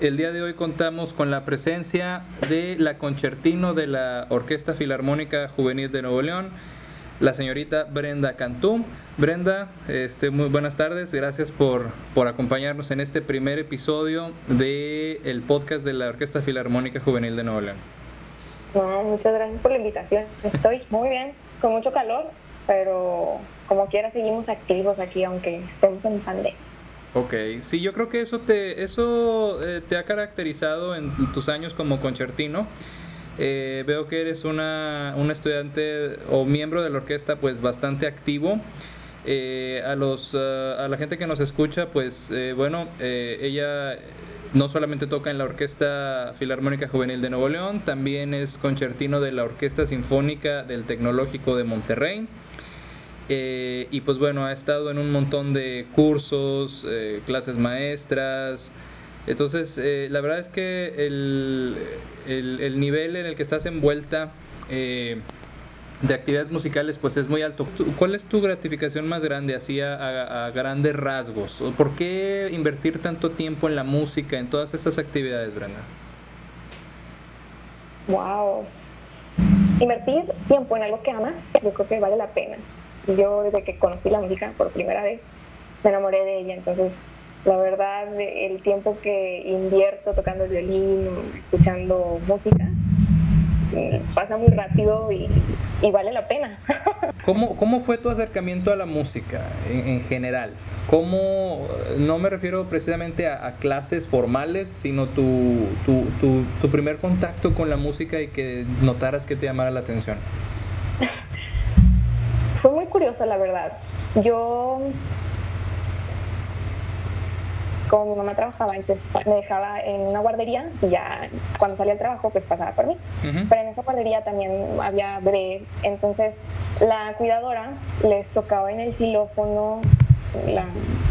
El día de hoy contamos con la presencia de la concertino de la Orquesta Filarmónica Juvenil de Nuevo León, la señorita Brenda Cantú. Brenda, este, muy buenas tardes, gracias por, por acompañarnos en este primer episodio del el podcast de la Orquesta Filarmónica Juvenil de Nuevo León. No, muchas gracias por la invitación. Estoy muy bien, con mucho calor, pero como quiera seguimos activos aquí, aunque estemos en pandemia. Ok, sí, yo creo que eso te, eso, eh, te ha caracterizado en tus años como concertino. Eh, veo que eres una, un estudiante o miembro de la orquesta pues bastante activo. Eh, a, los, a la gente que nos escucha, pues bueno, ella no solamente toca en la Orquesta Filarmónica Juvenil de Nuevo León, también es concertino de la Orquesta Sinfónica del Tecnológico de Monterrey. Eh, y pues bueno, ha estado en un montón de cursos, eh, clases maestras. Entonces, eh, la verdad es que el, el, nivel en el que estás envuelta de actividades musicales pues es muy alto. ¿Cuál es tu gratificación más grande así a, a, grandes rasgos? ¿Por qué invertir tanto tiempo en la música, en todas estas actividades, Brenda? Wow. Invertir tiempo en algo que amas, yo creo que vale la pena yo desde que conocí la música por primera vez, me enamoré de ella. Entonces, la verdad, el tiempo que invierto tocando el violín, escuchando música, eh, pasa muy rápido y, vale la pena. ¿Cómo, ¿Cómo, fue tu acercamiento a la música en, general? ¿Cómo, no me refiero precisamente a, clases formales, sino tu, tu, tu, tu primer contacto con la música y que notaras que te llamara la atención? Fue muy curioso, la verdad. Yo, como mi mamá trabajaba, entonces me dejaba en una guardería y ya cuando salía al trabajo, pues pasaba por mí. Pero en esa guardería también había bebé. Entonces, la cuidadora les tocaba en el xilófono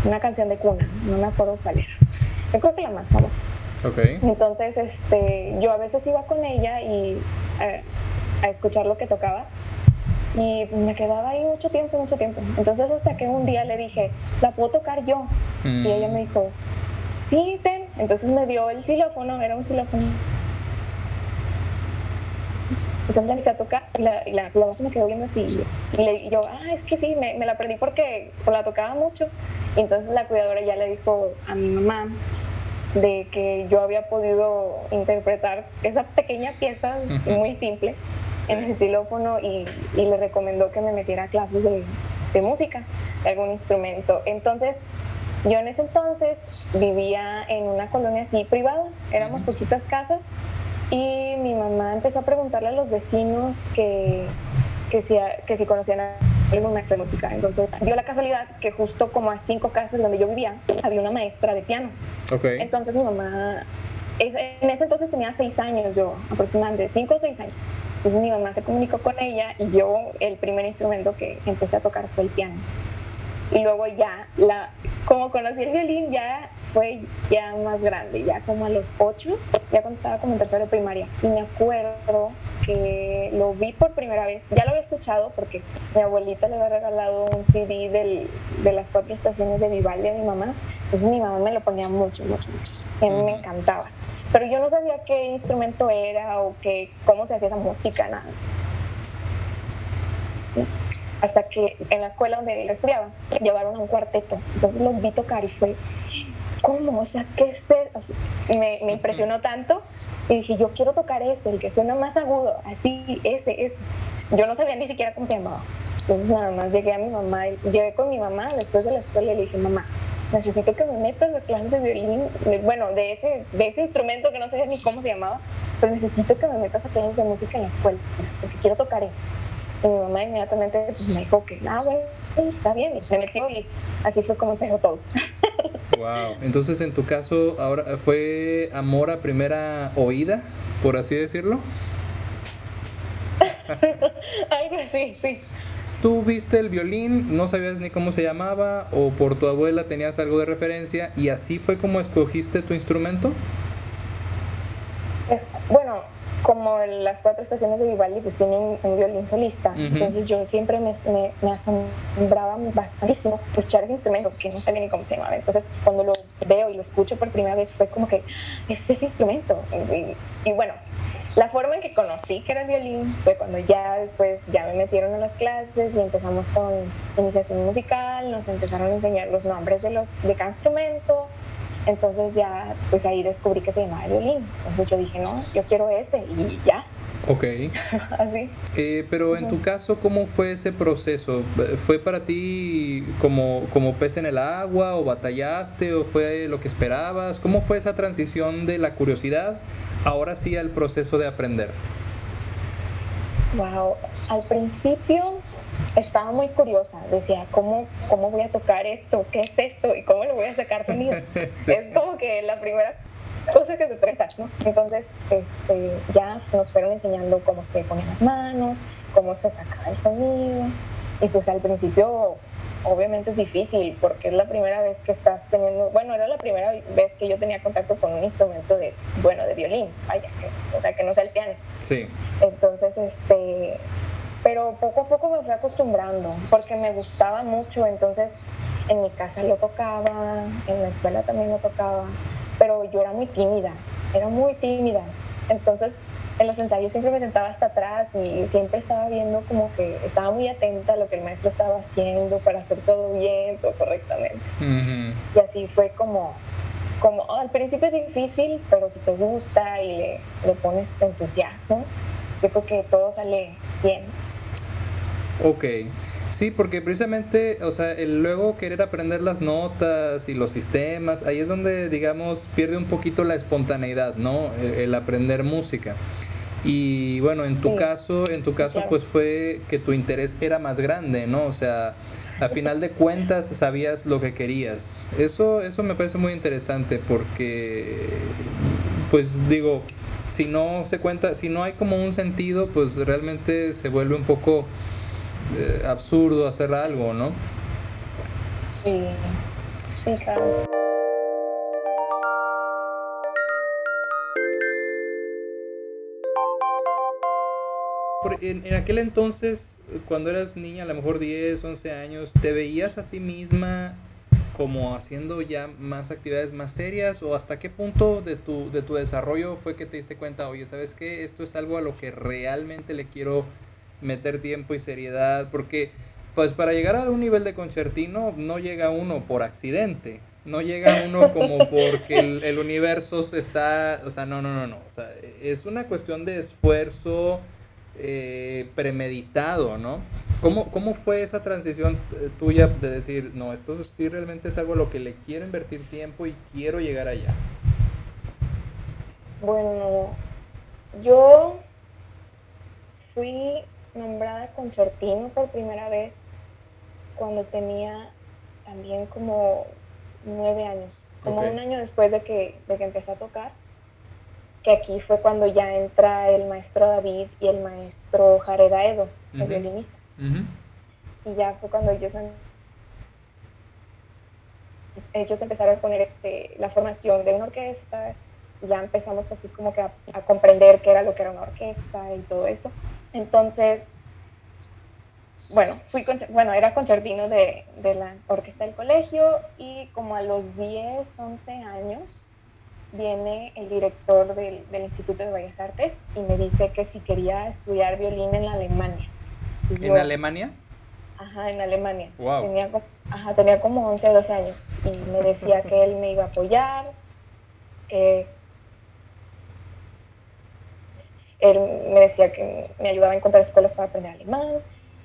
una canción de cuna, no me acuerdo cuál era. Yo creo que la más famosa. Okay. Entonces, este, yo a veces iba con ella y eh, a escuchar lo que tocaba y me quedaba ahí mucho tiempo, mucho tiempo. Entonces hasta que un día le dije, la puedo tocar yo. Y ella me dijo, sí, ten. Entonces me dio el xilófono, era un xilófono. Entonces empecé a tocar y la, la, se me quedó viendo así. Y, le, yo, ah, es que sí, me, me, la perdí porque pues, la tocaba mucho. Y entonces la cuidadora ya le dijo a mi mamá de que yo había podido interpretar esa pequeña pieza muy simple en el xilófono y, le recomendó que me metiera a clases de, música, de algún instrumento. Entonces, yo en ese entonces vivía en una colonia así privada, éramos poquitas casas y mi mamá empezó a preguntarle a los vecinos que, que, si, que si conocían a algún maestro de música. Entonces dio la casualidad que justo como a cinco casas donde yo vivía había una maestra de piano. Okay. Entonces mi mamá, en ese entonces tenía seis años yo, aproximadamente, cinco o seis años. Entonces mi mamá se comunicó con ella y yo el primer instrumento que empecé a tocar fue el piano. Y luego ya, la, como conocí el violín, ya fue ya más grande, ya como a los ocho, ya cuando estaba como en tercero de primaria. Y me acuerdo que lo vi por primera vez, ya lo había escuchado porque mi abuelita le había regalado un CD del, de las cuatro estaciones de Vivaldi a mi mamá. Entonces mi mamá me lo ponía mucho, mucho, mucho. Y a mí me encantaba pero yo no sabía qué instrumento era o qué, cómo se hacía esa música, nada. Hasta que en la escuela donde yo estudiaba, llevaron a un cuarteto, entonces los vi tocar y fue, ¿cómo? O sea, ¿qué es me, me, impresionó tanto y dije, yo quiero tocar este, el que suena más agudo, así, ese, ese. Yo no sabía ni siquiera cómo se llamaba. Entonces nada más llegué a mi mamá, llegué con mi mamá después de la escuela y le dije, mamá, necesito que me metas a clases de violín, bueno, de ese, de ese instrumento que no sé ni cómo se llamaba, pero necesito que me metas a clases de música en la escuela, porque quiero tocar eso. Y mi mamá inmediatamente pues, me dijo que, ah, bueno, está bien, y me metió y así fue como empezó todo. Wow, entonces en tu caso ahora fue amor a primera oída, por así decirlo. Algo así, sí tú viste el violín, no sabías ni cómo se llamaba o por tu abuela tenías algo de referencia y así fue como escogiste tu instrumento? Es, bueno, como las cuatro estaciones de Vivaldi pues tienen un violín solista, entonces yo siempre me, me, asombraba bastantísimo escuchar ese instrumento que no sabía ni cómo se llamaba. Entonces cuando lo veo y lo escucho por primera vez fue como que es ese instrumento. Y, bueno, la forma en que conocí que era el violín fue cuando ya después ya me metieron a las clases y empezamos con iniciación musical, nos empezaron a enseñar los nombres de, los, de cada instrumento. Entonces ya, pues ahí descubrí que se llamaba violín. Entonces yo dije, no, yo quiero ese y ya, Ok. Así. Eh, pero en tu caso, ¿cómo fue ese proceso? ¿Fue para ti como, como pez en el agua o batallaste o fue lo que esperabas? ¿Cómo fue esa transición de la curiosidad ahora sí al proceso de aprender? Wow, al principio estaba muy curiosa, decía, ¿cómo, ¿cómo voy a tocar esto? ¿Qué es esto? ¿Y cómo lo voy a sacar sonido? Es como que la primera cosas que se trata, ¿no? Entonces, este, ya nos fueron enseñando cómo se ponen las manos, cómo se saca el sonido. Y pues al principio, obviamente es difícil porque es la primera vez que estás teniendo, bueno, era la primera vez que yo tenía contacto con un instrumento de, bueno, de violín, vaya, o sea, que no sea el piano. Sí. Entonces, este, pero poco a poco me fui acostumbrando porque me gustaba mucho, entonces en mi casa lo tocaba, en la escuela también lo tocaba pero yo era muy tímida, era muy tímida. Entonces, en los ensayos siempre me sentaba hasta atrás y siempre estaba viendo como que estaba muy atenta a lo que el maestro estaba haciendo para hacer todo bien, todo correctamente. Y así fue como, como oh, al principio es difícil, pero si te gusta y le, le pones entusiasmo, yo creo que todo sale bien. Ok. Sí, porque precisamente, o sea, el luego querer aprender las notas y los sistemas, ahí es donde, digamos, pierde un poquito la espontaneidad, ¿no? El, aprender música. Y bueno, en tu caso, en tu caso, pues fue que tu interés era más grande, ¿no? O sea, a final de cuentas sabías lo que querías. Eso, eso me parece muy interesante porque, pues digo, si no se cuenta, si no hay como un sentido, pues realmente se vuelve un poco eh, absurdo hacer algo, ¿no? Sí, sí, claro. En, en, aquel entonces, cuando eras niña, a lo mejor 10, 11 años, ¿te veías a ti misma como haciendo ya más actividades más serias? ¿O hasta qué punto de tu, de tu desarrollo fue que te diste cuenta, oye, ¿sabes qué? Esto es algo a lo que realmente le quiero meter tiempo y seriedad, porque pues para llegar a un nivel de concertino no llega uno por accidente, no llega uno como porque el, universo se está, o sea, no, no, no, no, o sea, es una cuestión de esfuerzo eh, premeditado, ¿no? ¿Cómo, ¿Cómo fue esa transición eh, tuya de decir, no, esto sí realmente es algo a lo que le quiero invertir tiempo y quiero llegar allá? Bueno, yo fui nombrada concertino por primera vez cuando tenía también como nueve años, como un año después de que, de que empecé a tocar, que aquí fue cuando ya entra el maestro David y el maestro Jared Aedo, el violinista. Y ya fue cuando ellos, ellos empezaron a poner este, la formación de una orquesta, ya empezamos así como que a, a comprender qué era lo que era una orquesta y todo eso. Entonces, bueno, fui bueno, era concertino de, de, la orquesta del colegio y como a los 10, 11 años viene el director del, del, Instituto de Bellas Artes y me dice que si quería estudiar violín en Alemania. ¿En Alemania? Ajá, en Alemania. Tenía, ajá, tenía como 11, 12 años y me decía que él me iba a apoyar, que él me decía que me ayudaba a encontrar escuelas para aprender alemán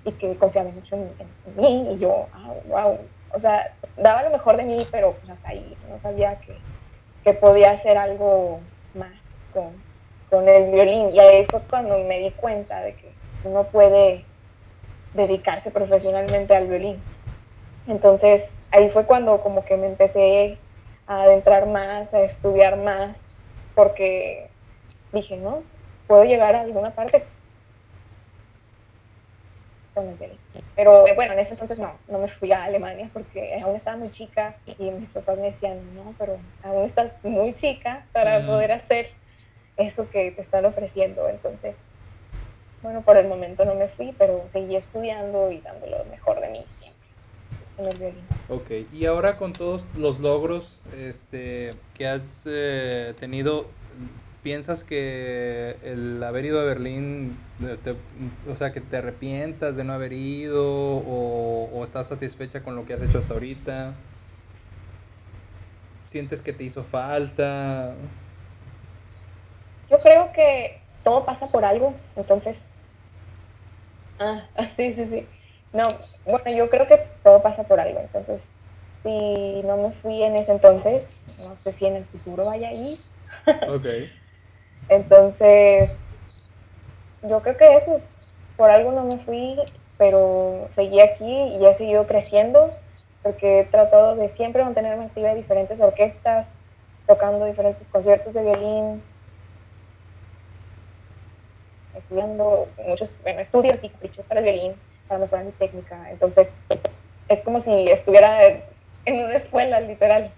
y que confiaba mucho en, mí. Y yo, ah, wow, o sea, daba lo mejor de mí, pero pues hasta ahí no sabía que, que podía hacer algo más con, con, el violín. Y ahí fue cuando me di cuenta de que uno puede dedicarse profesionalmente al violín. Entonces ahí fue cuando como que me empecé a adentrar más, a estudiar más, porque dije, no, puedo llegar a alguna parte. Pero eh, bueno, en ese entonces no, no me fui a Alemania porque aún estaba muy chica y mis papás me decían, no, pero aún estás muy chica para mm. poder hacer eso que te están ofreciendo. Entonces, bueno, por el momento no me fui, pero seguí estudiando y dando lo mejor de mí siempre. en el violín. Ok, y ahora con todos los logros este, que has eh, tenido, ¿piensas que el haber ido a Berlín, o sea, que te arrepientas de no haber ido o, o estás satisfecha con lo que has hecho hasta ahorita? ¿Sientes que te hizo falta? Yo creo que todo pasa por algo, entonces... Ah, sí, sí, sí. No, bueno, yo creo que todo pasa por algo, entonces si no me fui en ese entonces, no sé si en el futuro vaya a ir. Ok. Entonces, yo creo que eso, por algo no me fui, pero seguí aquí y he seguido creciendo porque he tratado de siempre mantenerme activa en diferentes orquestas, tocando diferentes conciertos de violín, estudiando muchos bueno, estudios y caprichos para el violín, para mejorar mi técnica. Entonces, es como si estuviera en una escuela, literal.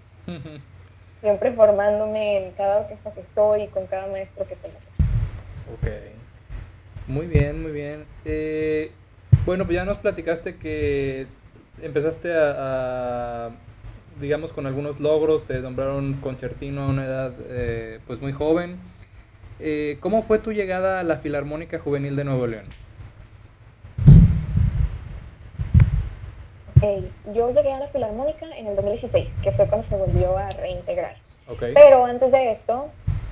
Siempre formándome en cada orquesta que estoy y con cada maestro que tengo. Ok. Muy bien, muy bien. Eh, bueno, pues ya nos platicaste que empezaste a, digamos, con algunos logros, te nombraron concertino a una edad eh, pues muy joven. Eh, ¿Cómo fue tu llegada a la Filarmónica Juvenil de Nuevo León? Yo llegué a la Filarmónica en el 2016, que fue cuando se volvió a reintegrar. Pero antes de eso,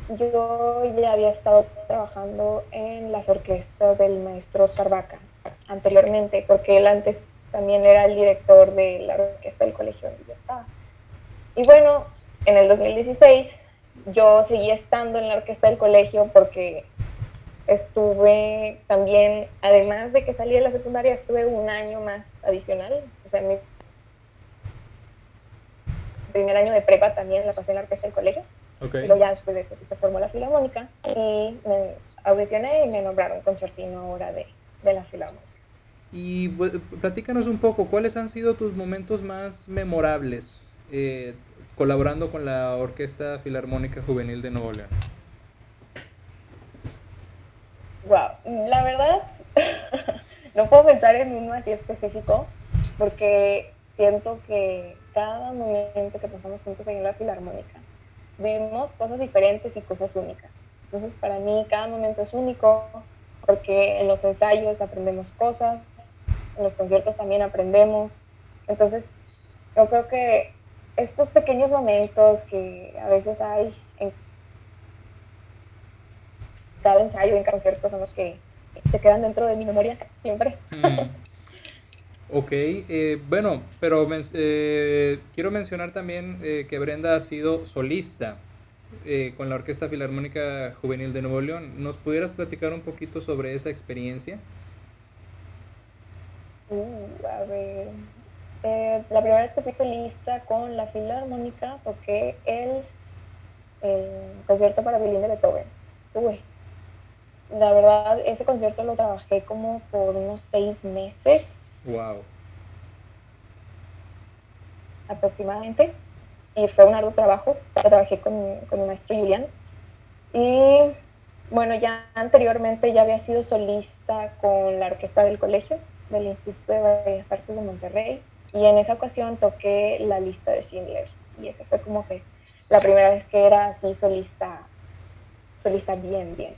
yo ya había estado trabajando en las orquestas del maestro Oscar Vaca anteriormente, porque él antes también era el director de la orquesta del colegio donde yo estaba. Y bueno, en el 2016 yo seguí estando en la orquesta del colegio porque estuve también, además de que salí de la secundaria, estuve un año más adicional. O sea, mi primer año de prepa también la pasé en la orquesta del colegio. Okay. Pero ya después de eso se formó la Filarmónica y me audicioné y me nombraron concertino ahora de, de la Filarmónica. Y platícanos un poco, ¿cuáles han sido tus momentos más memorables eh, colaborando con la Orquesta Filarmónica Juvenil de Nuevo León? Wow, la verdad, no puedo pensar en uno así específico, porque siento que cada momento que pasamos juntos en la Filarmónica, vivimos cosas diferentes y cosas únicas. Entonces, para mí, cada momento es único, porque en los ensayos aprendemos cosas, en los conciertos también aprendemos. Entonces, yo creo que estos pequeños momentos que a veces hay en cada ensayo, en cada concierto, son los que se quedan dentro de mi memoria siempre. Mm. Ok, eh, bueno, pero eh, quiero mencionar también eh, que Brenda ha sido solista con la Orquesta Filarmónica Juvenil de Nuevo León. ¿Nos pudieras platicar un poquito sobre esa experiencia? Uh, a ver. Eh, la primera vez que fui solista con la Filarmónica toqué el, concierto para violín de Beethoven. Uy, la verdad, ese concierto lo trabajé como por unos seis meses. Wow. Aproximadamente. Y fue un arduo trabajo. Lo trabajé con, con mi maestro Julián. Y bueno, ya anteriormente ya había sido solista con la orquesta del colegio del Instituto de Bellas Artes de Monterrey y en esa ocasión toqué la lista de Schindler y esa fue como que la primera vez que era así solista, solista bien, bien.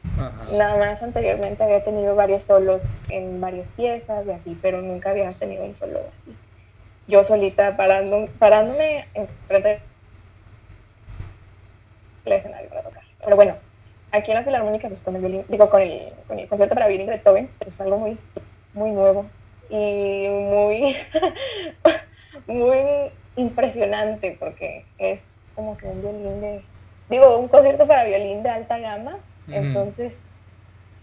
Nada más anteriormente había tenido varios solos en varias piezas y así, pero nunca había tenido un solo así. Yo solita parando, parándome en frente del escenario para tocar. Pero bueno, aquí en la Filarmónica, pues con el digo, con el, con el concierto para violín de Beethoven, pues fue algo muy, muy nuevo y muy, muy impresionante porque es como que un violín de, digo, un concierto para violín de alta gama, entonces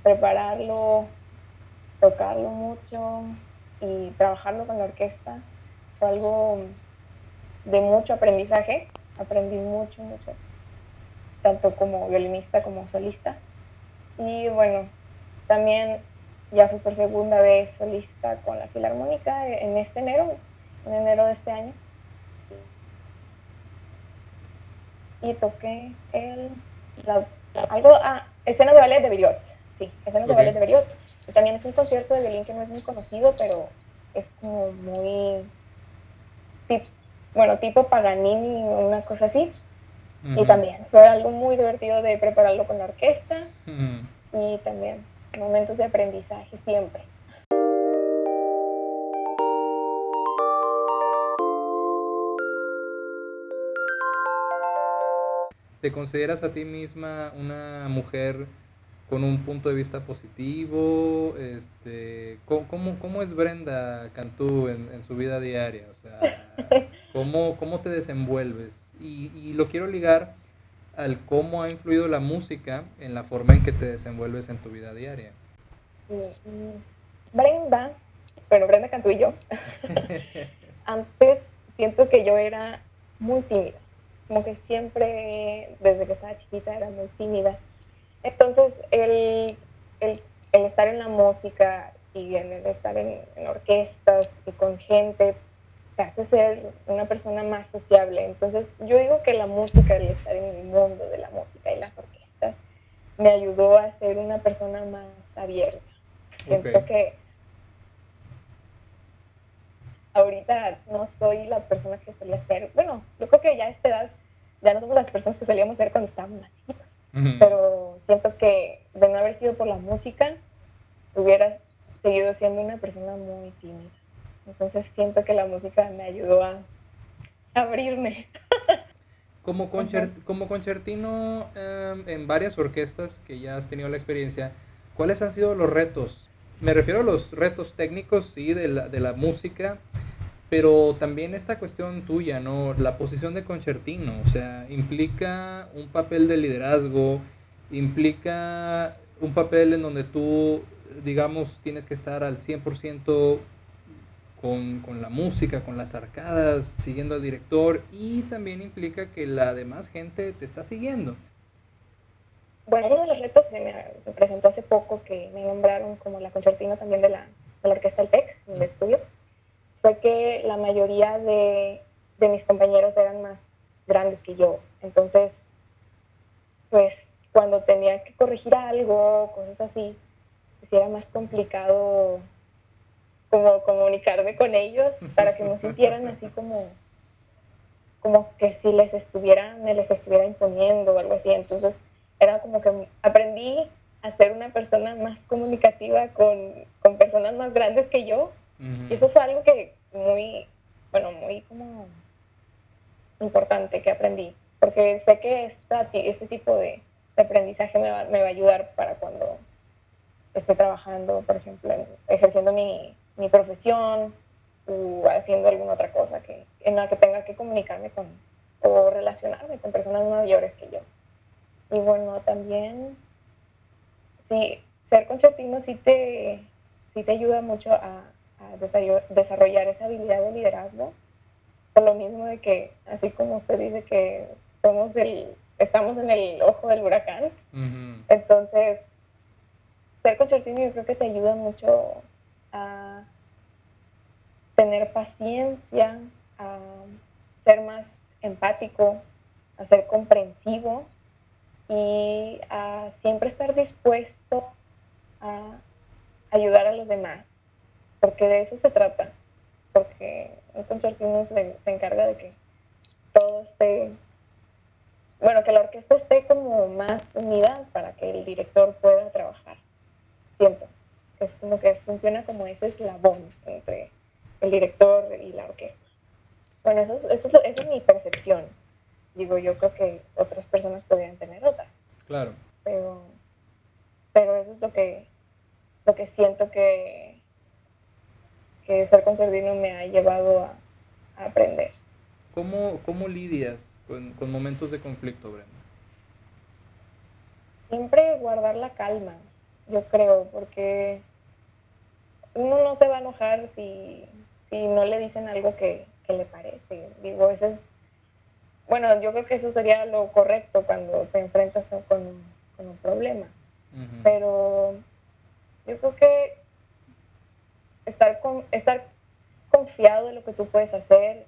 prepararlo, tocarlo mucho y trabajarlo con la orquesta fue algo de mucho aprendizaje, aprendí mucho, mucho, tanto como violinista como solista. Y bueno, también ya fui por segunda vez solista con la Filarmónica en este enero, en enero de este año. Y toqué el, algo, ah, escena de ballet de Beriot, sí, escena de ballet de Beriot. también es un concierto de violín que no es muy conocido, pero es como muy, bueno, tipo Paganini o una cosa así. Y también fue algo muy divertido de prepararlo con la orquesta y también momentos de aprendizaje siempre. ¿Te consideras a ti misma una mujer con un punto de vista positivo? Este, ¿cómo, cómo es Brenda Cantú en, su vida diaria? O sea, ¿cómo, cómo te desenvuelves? Y, y, lo quiero ligar al cómo ha influido la música en la forma en que te desenvuelves en tu vida diaria. Mm, Brenda, bueno, Brenda Cantú y yo, antes siento que yo era muy tímida como que siempre, desde que estaba chiquita, era muy tímida. Entonces, el, el, estar en la música y el estar en, orquestas y con gente te hace ser una persona más sociable. Entonces, yo digo que la música, el estar en el mundo de la música y las orquestas, me ayudó a ser una persona más abierta. Siento que ahorita no soy la persona que solía ser. Bueno, yo creo que ya a esta edad ya no somos las personas que solíamos ser cuando estábamos más chiquitas. Pero siento que de no haber sido por la música, hubiera seguido siendo una persona muy tímida. Entonces siento que la música me ayudó a abrirme. Como, como concertino em, en varias orquestas que ya has tenido la experiencia, ¿cuáles han sido los retos? Me refiero a los retos técnicos, sí, de la, de la música, pero también esta cuestión tuya, ¿no? La posición de concertino, o sea, implica un papel de liderazgo, implica un papel en donde tú, digamos, tienes que estar al 100% con, con la música, con las arcadas, siguiendo al director y también implica que la demás gente te está siguiendo. Bueno, uno de los retos que me, presentó hace poco que me nombraron como la concertina también de la, de la Orquesta del TEC, en el estudio fue que la mayoría de, de mis compañeros eran más grandes que yo. Entonces, pues cuando tenía que corregir algo, cosas así, pues era más complicado como comunicarme con ellos para que no sintieran así como, como que si les estuviera, me les estuviera imponiendo o algo así. Entonces era como que aprendí a ser una persona más comunicativa con, con personas más grandes que yo y eso fue algo que muy, bueno, muy como importante que aprendí, porque sé que esta, este tipo de, aprendizaje me va, me va, a ayudar para cuando esté trabajando, por ejemplo, ejerciendo mi, mi, profesión o haciendo alguna otra cosa que, en la que tenga que comunicarme con o relacionarme con personas mayores que yo. Y bueno, también, sí, ser concertino sí te, sí te ayuda mucho a, desarrollar esa habilidad de liderazgo. Por lo mismo de que, así como usted dice que somos el, estamos en el ojo del huracán, entonces ser concertino yo creo que te ayuda mucho a tener paciencia, a ser más empático, a ser comprensivo y a siempre estar dispuesto a ayudar a los demás porque de eso se trata, porque un concertino se, se encarga de que todo esté, bueno, que la orquesta esté como más unida para que el director pueda trabajar. Siento que es como que funciona como ese eslabón entre el director y la orquesta. Bueno, eso, eso, esa es mi percepción. Digo, yo creo que otras personas podrían tener otra. Claro. Pero, pero eso es lo que, lo que siento que, que ser concertino me ha llevado a, aprender. ¿Cómo, ¿Cómo, lidias con, con, momentos de conflicto, Brenda? Siempre guardar la calma, yo creo, porque uno no se va a enojar si, si no le dicen algo que, que le parece. Digo, eso es, bueno, yo creo que eso sería lo correcto cuando te enfrentas con, con un problema. Pero yo creo que estar, con, estar confiado en lo que tú puedes hacer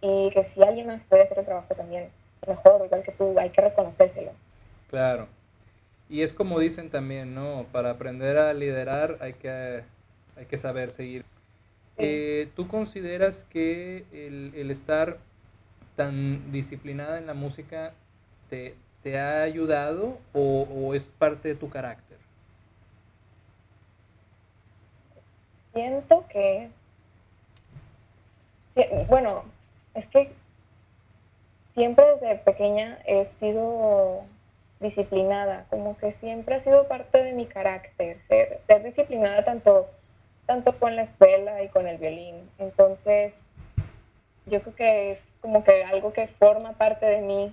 y que si alguien más puede hacer el trabajo también mejor, igual que tú, hay que reconocérselo. Claro. Y es como dicen también, ¿no? Para aprender a liderar hay que, hay que saber seguir. Eh, ¿Tú consideras que el, estar tan disciplinada en la música te, te ha ayudado o, es parte de tu carácter? Siento que, bueno, es que siempre desde pequeña he sido disciplinada, como que siempre ha sido parte de mi carácter, ser, ser disciplinada tanto tanto con la escuela y con el violín. Entonces, yo creo que es como que algo que forma parte de mí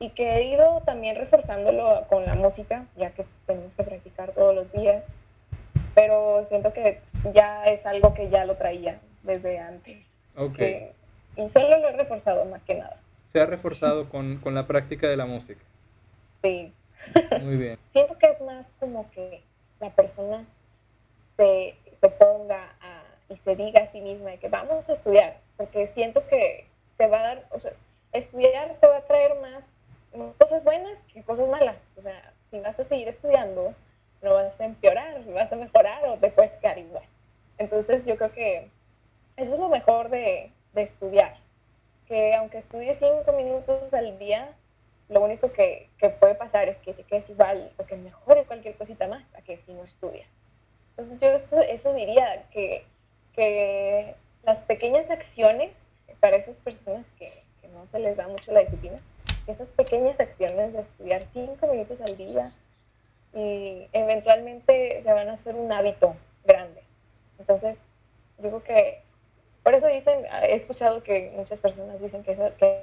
y que he ido también reforzándolo con la música, ya que tenemos que practicar todos los días. Pero siento que ya es algo que ya lo traía desde antes. Ok. y solo lo he reforzado más que nada. Se ha reforzado con, con la práctica de la música. Sí. Muy bien. siento que es más como que la persona se se ponga y se diga a sí misma que vamos a estudiar, porque siento que te va a dar, o sea, estudiar te va a traer más, cosas buenas que cosas malas. O sea, si vas a seguir estudiando, no vas a empeorar, vas a mejorar o te puedes quedar igual. Entonces yo creo que eso es lo mejor de, de estudiar, que aunque estudies cinco minutos al día, lo único que, que, puede pasar es que te quedes igual o que mejore cualquier cosita más a que si no estudias. Entonces yo eso, diría que, que, las pequeñas acciones para esas personas que, que, no se les da mucho la disciplina, esas pequeñas acciones de estudiar cinco minutos al día y eventualmente se van a hacer un hábito grande. Entonces, digo que, por eso dicen, he escuchado que muchas personas dicen que, que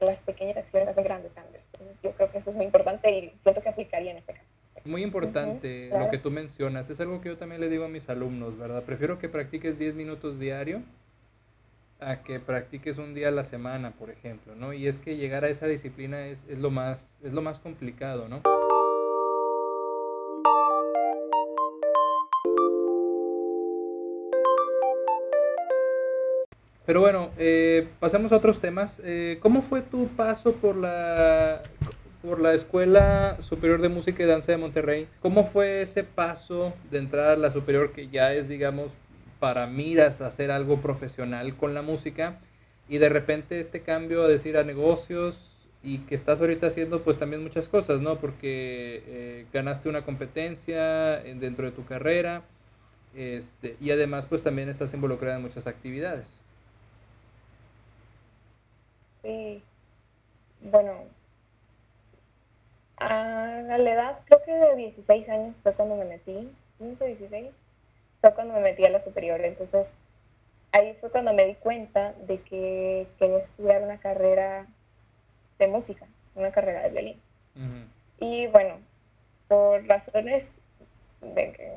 las pequeñas acciones hacen grandes cambios. Entonces, yo creo que eso es muy importante y siento que aplicaría en este caso. Muy importante lo que tú mencionas. Es algo que yo también le digo a mis alumnos, ¿verdad? Prefiero que practiques 10 minutos diario a que practiques un día a la semana, por ejemplo, ¿no? Y es que llegar a esa disciplina es, es lo, más, es lo más complicado, ¿no? Pero bueno, eh, pasamos a otros temas. Eh, ¿Cómo fue tu paso por la por la Escuela Superior de Música y Danza de Monterrey. ¿Cómo fue ese paso de entrar a la superior que ya es, digamos, para miras hacer algo profesional con la música y de repente este cambio a decir a negocios y que estás ahorita haciendo pues también muchas cosas, ¿no? Porque eh, ganaste una competencia dentro de tu carrera este, y además pues también estás involucrada en muchas actividades. Sí, bueno, a la edad, creo que de 16 años fue cuando me metí, 15, 16, fue cuando me metí a la superior. Entonces, ahí fue cuando me di cuenta de que quería estudiar una carrera de música, una carrera de violín. Y bueno, por razones de,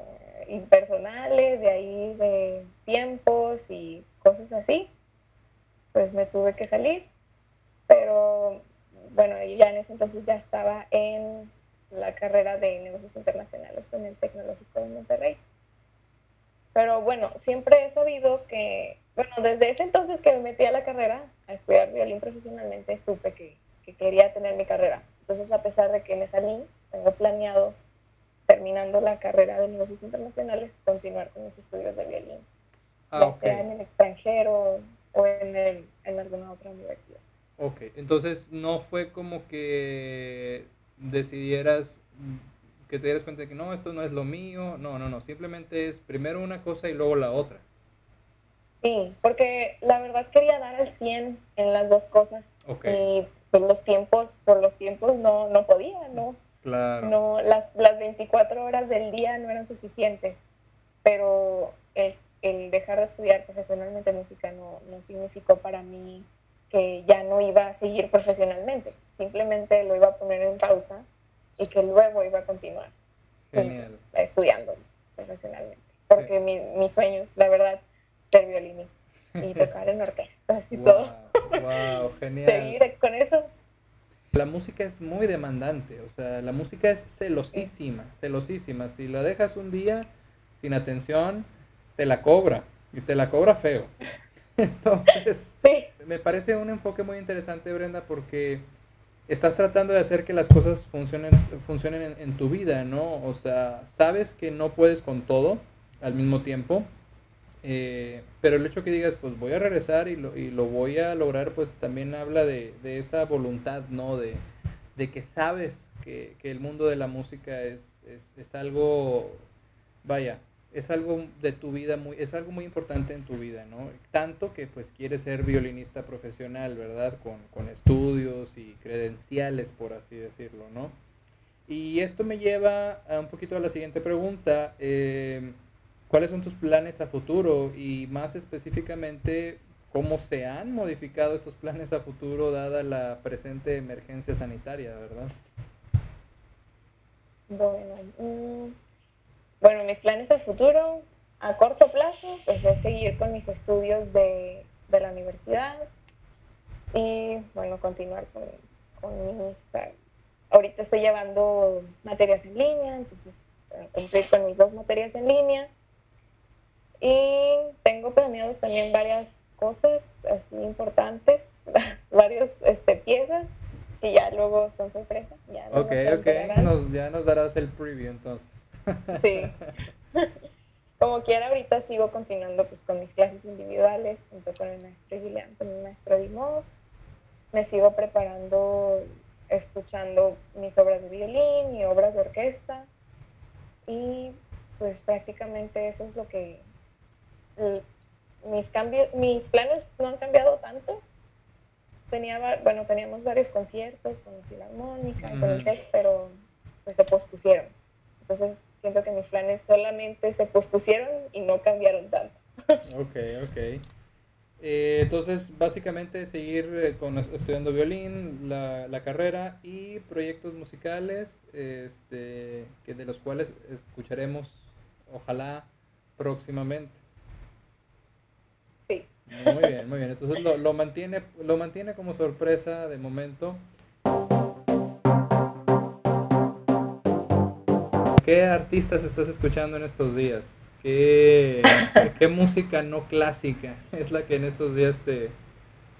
impersonales, de ahí de tiempos y cosas así, pues me tuve que salir. Pero bueno, ya en ese entonces ya estaba en la carrera de negocios internacionales en el Tecnológico de Monterrey. Pero bueno, siempre he sabido que, bueno, desde ese entonces que me metí a la carrera, a estudiar violín profesionalmente, supe que, que quería tener mi carrera. Entonces, a pesar de que me salí, tengo planeado, terminando la carrera de negocios internacionales, continuar con mis estudios de violín. Ah, ya sea en el extranjero o en, el, en alguna otra universidad. Ok, entonces no fue como que decidieras que te dieras cuenta de que no, esto no es lo mío, no, no, no, simplemente es primero una cosa y luego la otra. Sí, porque la verdad quería dar al 100 en las dos cosas. Y pues los tiempos, por los tiempos no, no podía, ¿no? Claro. No, las, las 24 horas del día no eran suficientes, pero el, el dejar de estudiar profesionalmente música no, no significó para mí que ya no iba a seguir profesionalmente, simplemente lo iba a poner en pausa y que luego iba a continuar estudiando profesionalmente. Porque mi, mi, sueño es, la verdad, ser violinista y tocar en orquestas y todo. Wow, genial. Seguir con eso. La música es muy demandante, o sea, la música es celosísima, celosísima. Si la dejas un día sin atención, te la cobra y te la cobra feo. Entonces, me parece un enfoque muy interesante, Brenda, porque estás tratando de hacer que las cosas funcionen, funcionen en, tu vida, ¿no? O sea, sabes que no puedes con todo, al mismo tiempo. Eh, pero el hecho que digas, pues voy a regresar y lo, y lo voy a lograr, pues también habla de, de esa voluntad, ¿no? De, de que sabes que, que, el mundo de la música es, es, es, algo, vaya, es algo de tu vida, muy, es algo muy importante en tu vida, ¿no? Tanto que pues quieres ser violinista profesional, ¿verdad? Con, con estudios y credenciales, por así decirlo, ¿no? Y esto me lleva a un poquito a la siguiente pregunta. Eh, ¿Cuáles son tus planes a futuro y más específicamente cómo se han modificado estos planes a futuro dada la presente emergencia sanitaria, verdad? Bueno, mm, bueno, mis planes a futuro a corto plazo pues es seguir con mis estudios de, de la universidad y bueno, continuar con, con mis... Ahorita estoy llevando materias en línea, entonces cumplir con mis dos materias en línea y tengo planeados también varias cosas así importantes, varias este, piezas que ya luego son sorpresa. Ya ok, ok, nos, ya nos darás el preview entonces. Sí. Como quiera, ahorita sigo continuando pues, con mis clases individuales junto con el maestro Guileán, con el maestro Dimov. Me sigo preparando, escuchando mis obras de violín y obras de orquesta. Y pues prácticamente eso es lo que mis, cambios, mis planes no han cambiado tanto. Tenía, bueno, teníamos varios conciertos con la Filarmónica, con el TEC, pero pues se pospusieron. Entonces siento que mis planes solamente se pospusieron y no cambiaron tanto. ok, ok. Eh, entonces, básicamente seguir eh, con, estudiando violín, la, la, carrera y proyectos musicales, este, que de los cuales escucharemos, ojalá, próximamente. Muy bien, muy bien. Entonces lo, lo, mantiene, lo mantiene como sorpresa de momento. ¿Qué artistas estás escuchando en estos días? ¿Qué, ¿Qué, música no clásica es la que en estos días te,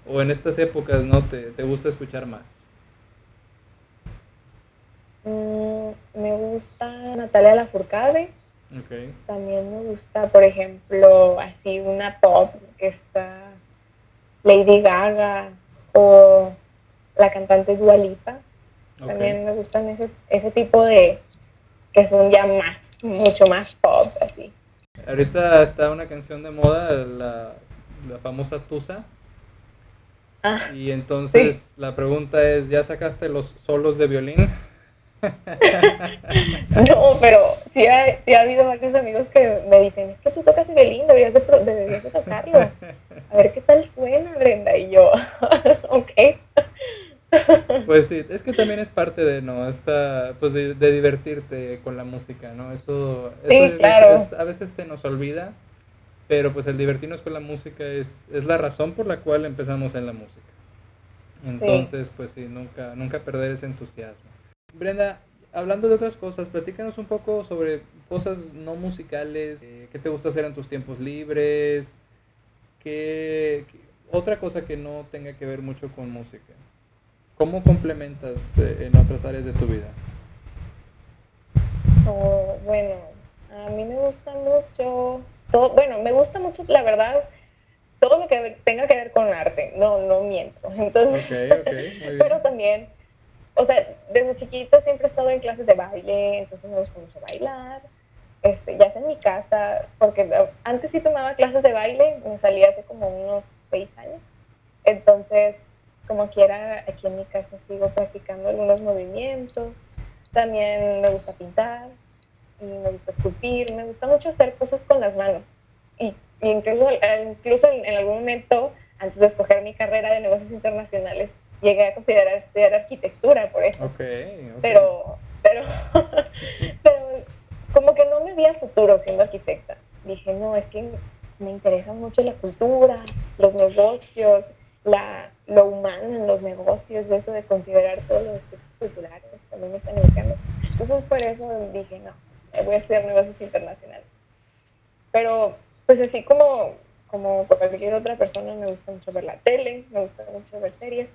o en estas épocas, no te, te gusta escuchar más? Mm, me gusta Natalia Lafourcade. Okay. También me gusta, por ejemplo, así una pop que está Lady Gaga o la cantante Dua Lipa. También me gustan ese, ese tipo de que son ya más, mucho más pop, así. Ahorita está una canción de moda, la, la famosa Tusa. Ah, y entonces la pregunta es, ¿ya sacaste los solos de violín? no, pero sí ha, sí ha, habido varios amigos que me dicen, es que tú tocas violín, deberías de, deberías de tocarlo. A ver qué tal suena, Brenda. Y yo. Pues sí, es que también es parte de, ¿no? Esta, pues de, de divertirte con la música, ¿no? Eso, eso claro. a veces se nos olvida, pero pues el divertirnos con la música es, es la razón por la cual empezamos en la música. Entonces, sí. pues sí, nunca, nunca perder ese entusiasmo. Brenda, hablando de otras cosas, platícanos un poco sobre cosas no musicales, eh, qué te gusta hacer en tus tiempos libres, qué, qué, otra cosa que no tenga que ver mucho con música. ¿Cómo complementas eh, en otras áreas de tu vida? Oh, bueno, a mí me gusta mucho, todo, bueno, me gusta mucho, la verdad, todo lo que tenga que ver con arte, no, no miento. Entonces, okay, okay, pero también o sea, desde chiquita siempre he estado en clases de baile, entonces me gusta mucho bailar, este, ya sea en mi casa, porque antes sí tomaba clases de baile, me salí hace como unos seis años, entonces como quiera aquí en mi casa sigo practicando algunos movimientos, también me gusta pintar, y me gusta esculpir, me gusta mucho hacer cosas con las manos, y, y incluso, incluso en, en algún momento, antes de escoger mi carrera de negocios internacionales, llegué a considerar estudiar arquitectura por eso. Okay, okay. Pero, pero, pero como que no me veía futuro siendo arquitecta. Dije, no, es que me interesa mucho la cultura, los negocios, la, lo humano en los negocios, eso de considerar todos los aspectos culturales, también me están iniciando. Entonces por eso dije, no, voy a estudiar negocios internacionales. Pero pues así como como cualquier otra persona, me gusta mucho ver la tele, me gusta mucho ver series.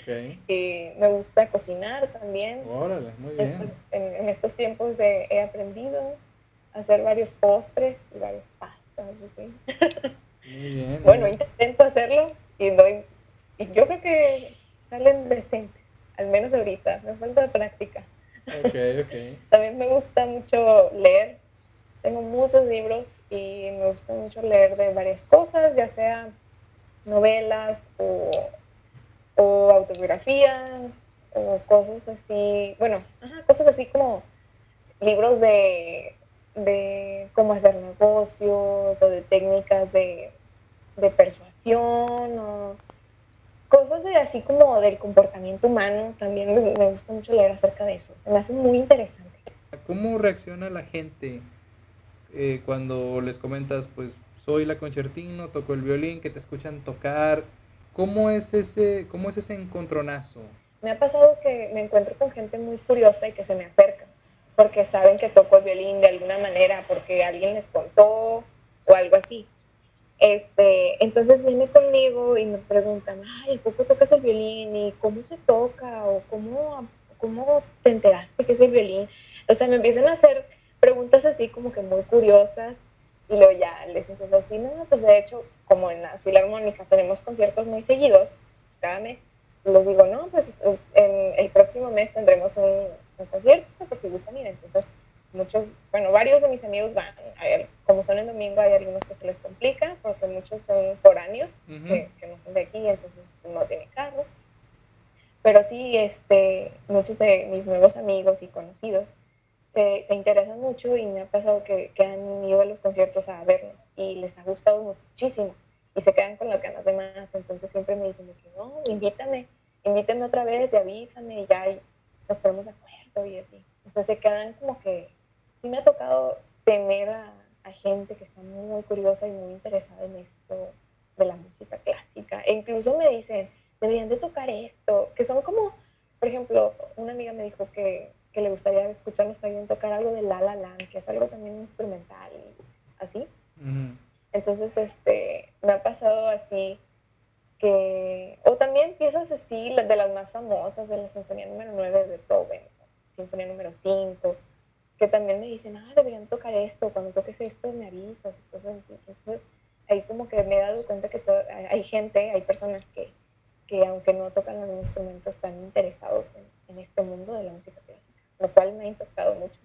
Okay. y me gusta cocinar también. Órale, muy bien. En, en estos tiempos he, he, aprendido hacer varios postres y varias pastas, así. Muy bien. bueno, intento hacerlo y doy, y yo creo que salen decentes, al menos ahorita, me falta práctica. Okay, okay. También me gusta mucho leer, tengo muchos libros y me gusta mucho leer de varias cosas, ya sea novelas o, o autobiografías o cosas así, bueno, cosas así como libros de, de cómo hacer negocios o de técnicas de, de persuasión o cosas de así como del comportamiento humano. También me, gusta mucho leer acerca de eso. Se me hace muy interesante. ¿Cómo reacciona la gente eh, cuando les comentas, pues soy la concertino, toco el violín, que te escuchan tocar? ¿Cómo es ese, cómo es ese encontronazo? Me ha pasado que me encuentro con gente muy curiosa y que se me acerca porque saben que toco el violín de alguna manera, porque alguien les contó o algo así. Este, entonces viene conmigo y me preguntan, ay, ¿poco tocas el violín? ¿Y cómo se toca? ¿O cómo, cómo te enteraste que es el violín? O sea, me empiezan a hacer preguntas así como que muy curiosas y luego ya les empiezo a decir, no, pues de hecho, como en la Filarmónica tenemos conciertos muy seguidos, cada mes, les digo, no, pues en el próximo mes tendremos un, un concierto, por si gustan ir. Entonces, muchos, bueno, varios de mis amigos van. A ver, como son el domingo, hay algunos que se les complica porque muchos son foráneos, que, no son de aquí, entonces no tienen carro. Pero sí, este, muchos de mis nuevos amigos y conocidos se, se interesan mucho y me ha pasado que, que, han ido a los conciertos a vernos y les ha gustado muchísimo y se quedan con las ganas de más. Entonces siempre me dicen que no, invítame, invítame otra vez y avísame y ya nos ponemos de acuerdo y así. O sea, se quedan como que, sí me ha tocado tener a, gente que está muy, curiosa y muy interesada en esto de la música clásica. E incluso me dicen, deberían de tocar esto, que son como, por ejemplo, una amiga me dijo que, que le gustaría escucharnos también tocar algo de La La Land, que es algo también instrumental, así. Entonces, este, me ha pasado así que, o también piezas así, de las más famosas, de la Sinfonía número 9 de Beethoven, sinfonía número 5, que también me dicen, ah, deberían tocar esto, cuando toques esto me avisas, cosas así. Entonces, ahí como que me he dado cuenta que hay gente, hay personas que, que aunque no tocan los instrumentos, están interesados en, en este mundo de la música clásica, lo cual me ha impactado mucho.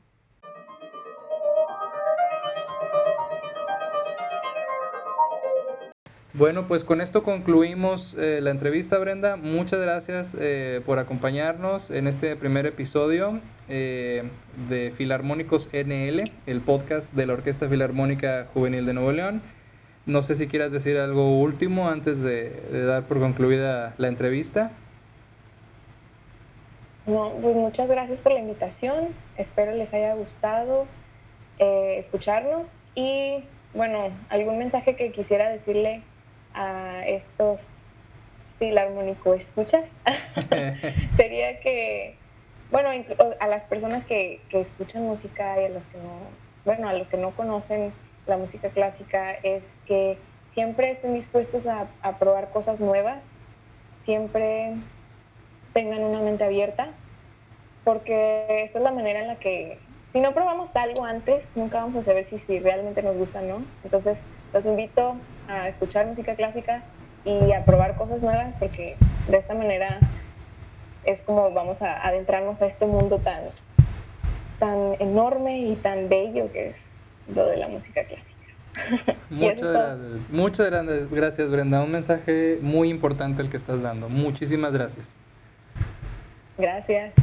Bueno, pues con esto concluimos eh, la entrevista, Brenda. Muchas gracias eh, por acompañarnos en este primer episodio eh, de Filarmónicos NL, el podcast de la Orquesta Filarmónica Juvenil de Nuevo León. No sé si quieras decir algo último antes de, dar por concluida la entrevista. No, pues muchas gracias por la invitación. Espero les haya gustado escucharnos y bueno, algún mensaje que quisiera decirle a estos filarmónico escuchas sería que, bueno, a las personas que, que, escuchan música y a los que no, bueno, a los que no conocen la música clásica es que siempre estén dispuestos a, a probar cosas nuevas, siempre tengan una mente abierta, porque esta es la manera en la que, si no probamos algo antes, nunca vamos a saber si, si realmente nos gusta o no. Entonces, los invito a escuchar música clásica y a probar cosas nuevas porque de esta manera es como vamos a adentrarnos a este mundo tan, tan enorme y tan bello que es lo de la música clásica. Muchas gracias. Muchas gracias, Brenda. Un mensaje muy importante el que estás dando. Muchísimas gracias. Gracias.